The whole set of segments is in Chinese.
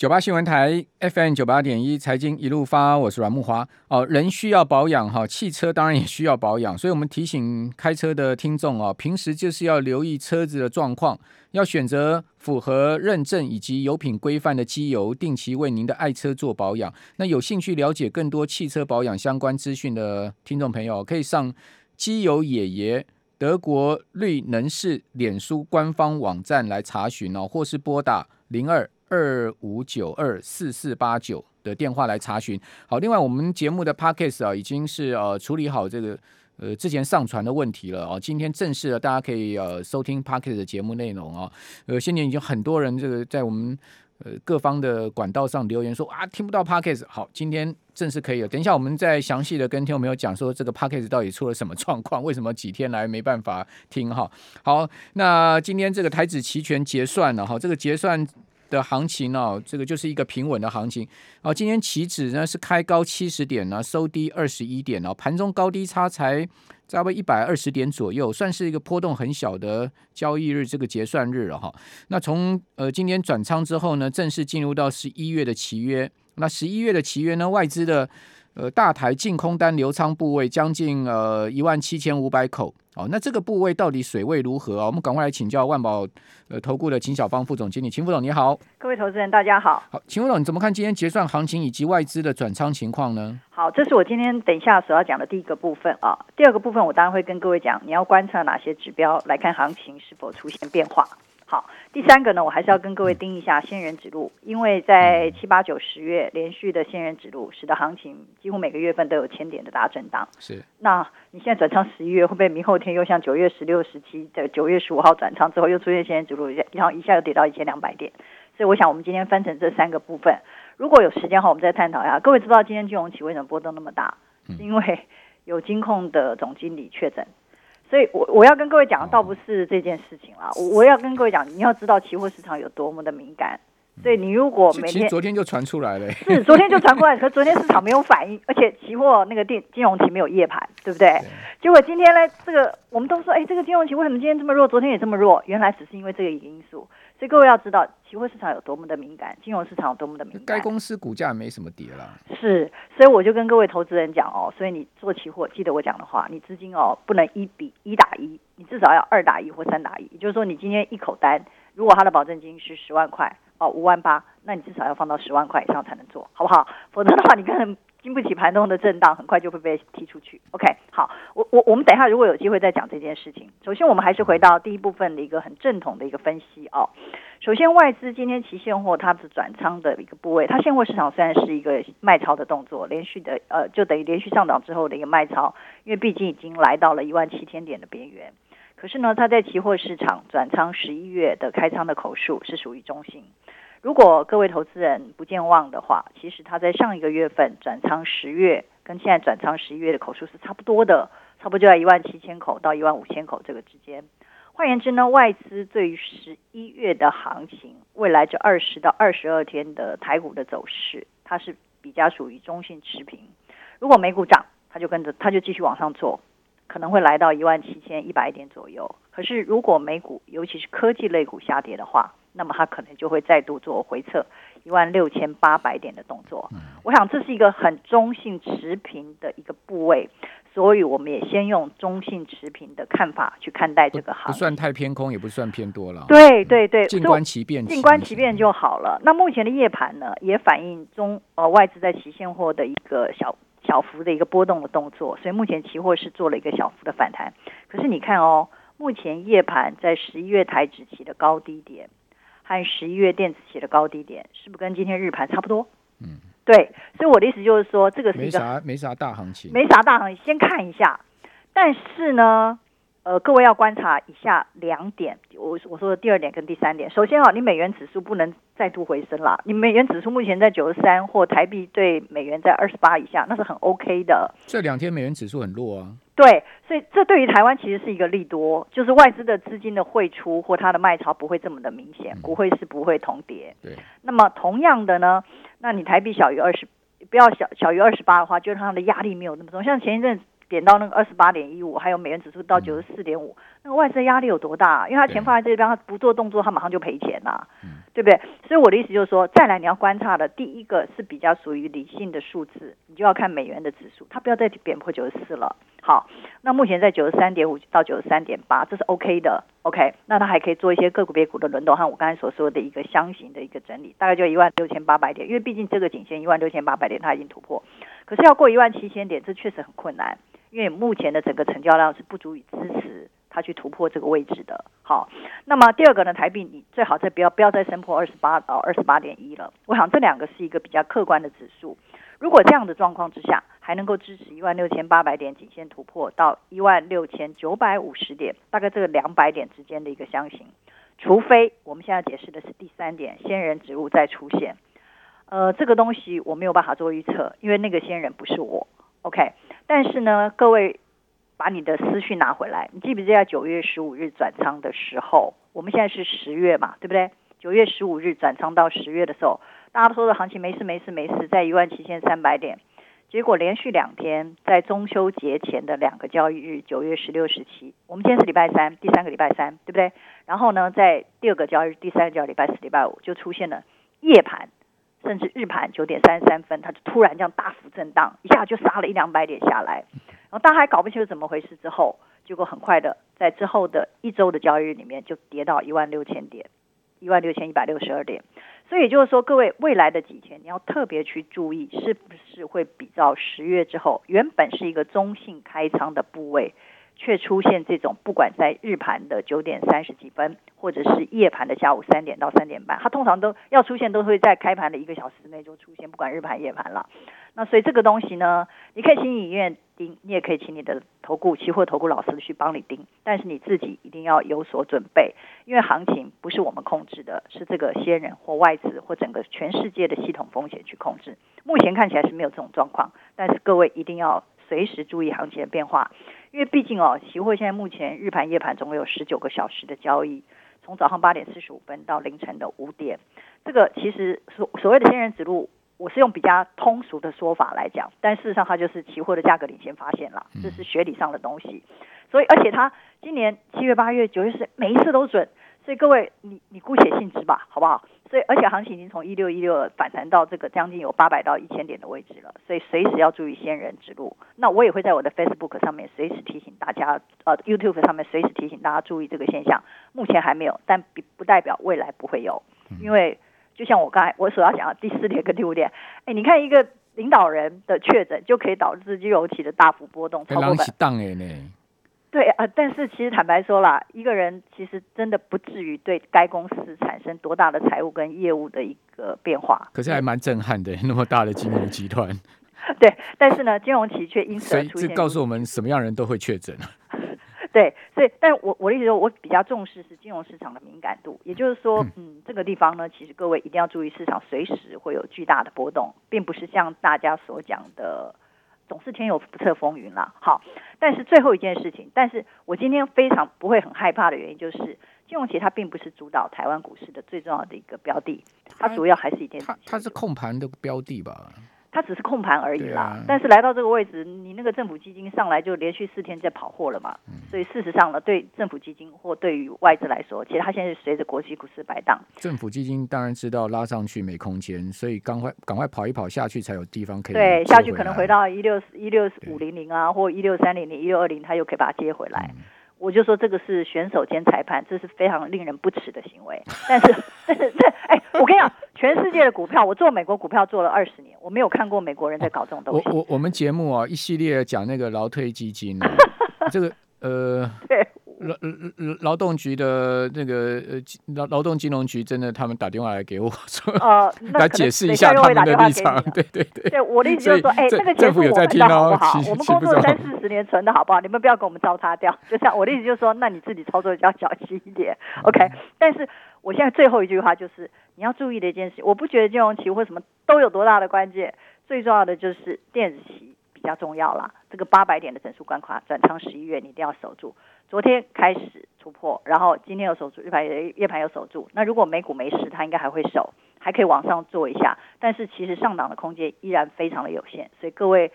九八新闻台 FM 九八点一财经一路发，我是阮木华。哦，人需要保养哈，汽车当然也需要保养，所以我们提醒开车的听众哦，平时就是要留意车子的状况，要选择符合认证以及油品规范的机油，定期为您的爱车做保养。那有兴趣了解更多汽车保养相关资讯的听众朋友，可以上机油爷爷德国绿能士脸书官方网站来查询哦，或是拨打零二。二五九二四四八九的电话来查询。好，另外我们节目的 Podcast 啊，已经是呃处理好这个呃之前上传的问题了哦。今天正式的，大家可以呃收听 Podcast 的节目内容啊。呃，现在已经很多人这个在我们呃各方的管道上留言说啊，听不到 Podcast。好，今天正式可以了。等一下我们再详细的跟听众朋友讲说这个 Podcast 到底出了什么状况，为什么几天来没办法听哈。好，那今天这个台子期权结算了哈，这个结算。的行情哦，这个就是一个平稳的行情。哦，今天期指呢是开高七十点呢，收低二十一点哦，盘中高低差才差不多一百二十点左右，算是一个波动很小的交易日，这个结算日了哈。那从呃今天转仓之后呢，正式进入到十一月的契约。那十一月的契约呢，外资的呃大台净空单流仓部位将近呃一万七千五百口。哦，那这个部位到底水位如何啊？我们赶快来请教万宝呃投顾的秦小芳副总经理，秦副总你好，各位投资人大家好。好，秦副总你怎么看今天结算行情以及外资的转仓情况呢？好，这是我今天等一下所要讲的第一个部分啊。第二个部分我当然会跟各位讲，你要观察哪些指标来看行情是否出现变化。好，第三个呢，我还是要跟各位盯一下仙人指路，因为在七八九十月连续的仙人指路，使得行情几乎每个月份都有千点的大震荡。是，那你现在转仓十一月，会不会明后天又像九月十六、十七的九月十五号转仓之后又出现仙人指路，然后一下又跌到一千两百点？所以我想我们今天分成这三个部分，如果有时间的话，我们再探讨一下。各位知道今天金融期为什么波动那么大？是因为有金控的总经理确诊。所以我，我我要跟各位讲的倒不是这件事情啦，我我要跟各位讲，你要知道期货市场有多么的敏感。所以，你如果每天昨天就传出来了，是 昨天就传过来，可是昨天市场没有反应，而且期货那个电金融期没有夜盘，对不对？对，结果今天呢，这个我们都说，哎，这个金融期为什么今天这么弱？昨天也这么弱？原来只是因为这个一个因素。所以各位要知道，期货市场有多么的敏感，金融市场有多么的敏感。该公司股价没什么跌了。是，所以我就跟各位投资人讲哦，所以你做期货，记得我讲的话，你资金哦不能一比一打一，你至少要二打一或三打一。也就是说，你今天一口单，如果它的保证金是十万块哦，五万八，那你至少要放到十万块以上才能做，好不好？否则的话，你可能。经不起盘中的震荡，很快就会被踢出去。OK，好，我我我们等一下如果有机会再讲这件事情。首先，我们还是回到第一部分的一个很正统的一个分析哦。首先，外资今天期现货它是转仓的一个部位，它现货市场虽然是一个卖超的动作，连续的呃就等于连续上涨之后的一个卖超，因为毕竟已经来到了一万七千点的边缘。可是呢，它在期货市场转仓十一月的开仓的口数是属于中性。如果各位投资人不健忘的话，其实他在上一个月份转仓十月，跟现在转仓十一月的口数是差不多的，差不多就在一万七千口到一万五千口这个之间。换言之呢，外资对于十一月的行情，未来这二十到二十二天的台股的走势，它是比较属于中性持平。如果美股涨，它就跟着它就继续往上做，可能会来到一万七千一百点左右。可是如果美股，尤其是科技类股下跌的话，那么它可能就会再度做回撤一万六千八百点的动作。我想这是一个很中性持平的一个部位，所以我们也先用中性持平的看法去看待这个行情，不算太偏空，也不算偏多了。对对对，静观其变，静观其变就好了。那目前的夜盘呢，也反映中呃外资在期现货的一个小小幅的一个波动的动作，所以目前期货是做了一个小幅的反弹。可是你看哦，目前夜盘在十一月台指期的高低点。和十一月电子期的高低点是不是跟今天日盘差不多？嗯，对，所以我的意思就是说，这个是一个没啥没啥大行情，没啥大行情，先看一下。但是呢，呃，各位要观察以下两点，我我说的第二点跟第三点。首先啊，你美元指数不能再度回升了，你美元指数目前在九十三，或台币对美元在二十八以下，那是很 OK 的。这两天美元指数很弱啊。对，所以这对于台湾其实是一个利多，就是外资的资金的汇出或它的卖潮不会这么的明显，不会是不会同跌。对，那么同样的呢，那你台币小于二十，不要小小于二十八的话，就是它的压力没有那么重。像前一阵点到那个二十八点一五，还有美元指数到九十四点五，那个外资的压力有多大？因为它钱放在这边，它不做动作，它马上就赔钱呐。对不对？所以我的意思就是说，再来你要观察的第一个是比较属于理性的数字，你就要看美元的指数，它不要再贬破九十四了。好，那目前在九十三点五到九十三点八，这是 OK 的。OK，那它还可以做一些个股别股的轮动，和我刚才所说的一个箱型的一个整理，大概就一万六千八百点，因为毕竟这个颈线一万六千八百点它已经突破，可是要过一万七千点，这确实很困难，因为目前的整个成交量是不足以支持。它去突破这个位置的，好，那么第二个呢，台币你最好再不要不要再升破二十八到二十八点一了。我想这两个是一个比较客观的指数。如果这样的状况之下，还能够支持一万六千八百点颈线突破到一万六千九百五十点，大概这个两百点之间的一个箱型，除非我们现在解释的是第三点，仙人植物再出现。呃，这个东西我没有办法做预测，因为那个仙人不是我。OK，但是呢，各位。把你的思绪拿回来，你记不记得九月十五日转仓的时候？我们现在是十月嘛，对不对？九月十五日转仓到十月的时候，大家说的行情没事没事没事，在一万七千三百点。结果连续两天，在中秋节前的两个交易日，九月十六、十七，我们今天是礼拜三，第三个礼拜三，对不对？然后呢，在第二个交易日，第三个交易礼拜四、礼拜五，就出现了夜盘，甚至日盘九点三十三分，它就突然这样大幅震荡，一下就杀了一两百点下来。然后大家还搞不清楚怎么回事，之后结果很快的，在之后的一周的交易日里面就跌到一万六千点，一万六千一百六十二点。所以就是说，各位未来的几天你要特别去注意，是不是会比照十月之后原本是一个中性开仓的部位，却出现这种不管在日盘的九点三十几分，或者是夜盘的下午三点到三点半，它通常都要出现，都会在开盘的一个小时内就出现，不管日盘夜盘了。那所以这个东西呢，你可以请影院盯，你也可以请你的投顾期货投顾老师去帮你盯，但是你自己一定要有所准备，因为行情不是我们控制的，是这个仙人或外资或整个全世界的系统风险去控制。目前看起来是没有这种状况，但是各位一定要随时注意行情的变化，因为毕竟哦，期货现在目前日盘夜盘总共有十九个小时的交易，从早上八点四十五分到凌晨的五点，这个其实所所谓的仙人指路。我是用比较通俗的说法来讲，但事实上它就是期货的价格领先发现了，这是学理上的东西。所以，而且它今年七月、八月、九月是每一次都准，所以各位你你姑且信之吧，好不好？所以，而且行情已经从一六一六反弹到这个将近有八百到一千点的位置了，所以随时要注意仙人指路。那我也会在我的 Facebook 上面随时提醒大家，呃，YouTube 上面随时提醒大家注意这个现象。目前还没有，但不不代表未来不会有，因为。就像我刚才我所要讲的第四点跟第五点，哎，你看一个领导人的确诊就可以导致金融期的大幅波动，超过本。对啊，但是其实坦白说啦，一个人其实真的不至于对该公司产生多大的财务跟业务的一个变化。可是还蛮震撼的，那么大的金融集团。对，但是呢，金融期却因此而出现。所以这告诉我们什么样人都会确诊。对，所以，但我我的意思说，我比较重视是金融市场的敏感度，也就是说，嗯，这个地方呢，其实各位一定要注意，市场随时会有巨大的波动，并不是像大家所讲的总是天有不测风云啦。好，但是最后一件事情，但是我今天非常不会很害怕的原因，就是金融期它并不是主导台湾股市的最重要的一个标的，它主要还是一件，它它是控盘的标的吧。它只是控盘而已啦，啊、但是来到这个位置，你那个政府基金上来就连续四天在跑货了嘛，嗯、所以事实上呢，对政府基金或对于外资来说，其实它现在是随着国际股市摆荡。政府基金当然知道拉上去没空间，所以赶快赶快跑一跑下去才有地方可以。对，下去可能回到一六一六五零零啊，或一六三零零、一六二零，它又可以把它接回来。嗯我就说这个是选手兼裁判，这是非常令人不齿的行为。但是，但是这哎，我跟你讲，全世界的股票，我做美国股票做了二十年，我没有看过美国人在搞这种东西。我我我们节目啊，一系列讲那个劳退基金，这个呃，对。劳劳劳动局的那个呃劳劳动金融局真的，他们打电话来给我说，呃，来解释一下他们的立场。对对对，对我的意思就是说，哎，这个节目我们的好不好？我们工作三四十年存的好不好？你们不要给我们糟蹋掉。就像我的意思就是说，那你自己操作就要小心一点，OK？但是我现在最后一句话就是，你要注意的一件事，我不觉得金融期或什么都有多大的关键，最重要的就是电子期比较重要啦。这个八百点的整数关卡，转仓十一月你一定要守住。昨天开始突破，然后今天又守住，日盘夜盘又守住。那如果美股没事，它应该还会守，还可以往上做一下。但是其实上档的空间依然非常的有限，所以各位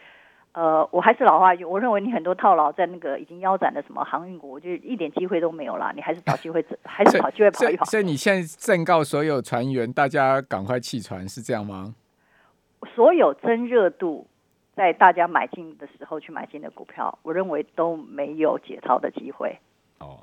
呃，我还是老话一句，我认为你很多套牢在那个已经腰斩的什么航运股，我觉得一点机会都没有了。你还是找机会，还是找机会跑一跑。所以你现在正告所有船员，大家赶快弃船，是这样吗？所有增热度在大家买进的时候去买进的股票，我认为都没有解套的机会。哦，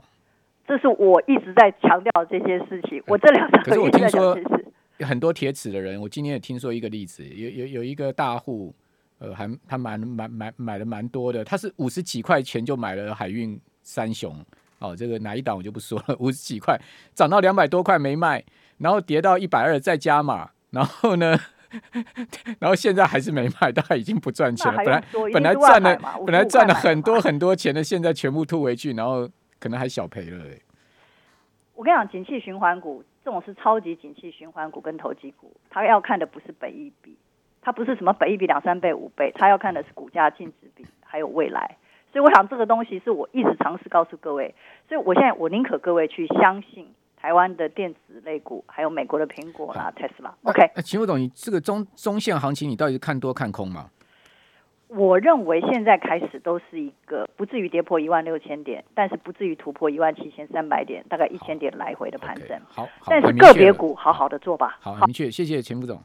这是我一直在强调这些事情。我这两个月在讲这些事。很多铁齿的人，我今天也听说一个例子，有有有一个大户。呃，还他买买买买了蛮多的，他是五十几块钱就买了海运三雄哦，这个哪一档我就不说了，五十几块涨到两百多块没卖，然后跌到一百二再加码，然后呢，然后现在还是没卖，大概已经不赚钱了。本来本来赚了本来赚了很多很多钱的，现在全部吐回去，然后可能还小赔了。我跟你讲，景气循环股这种是超级景气循环股跟投机股，他要看的不是本益比。它不是什么本益比两三倍五倍，它要看的是股价净值比还有未来。所以我想这个东西是我一直尝试告诉各位。所以我现在我宁可各位去相信台湾的电子类股，还有美国的苹果啦、特斯拉。OK，那秦副总，你这个中中线行情你到底是看多看空吗？我认为现在开始都是一个不至于跌破一万六千点，但是不至于突破一万七千三百点，大概一千点来回的盘整。好，okay, 好，但是个别股好好的做吧。好，很明确，谢谢秦副总。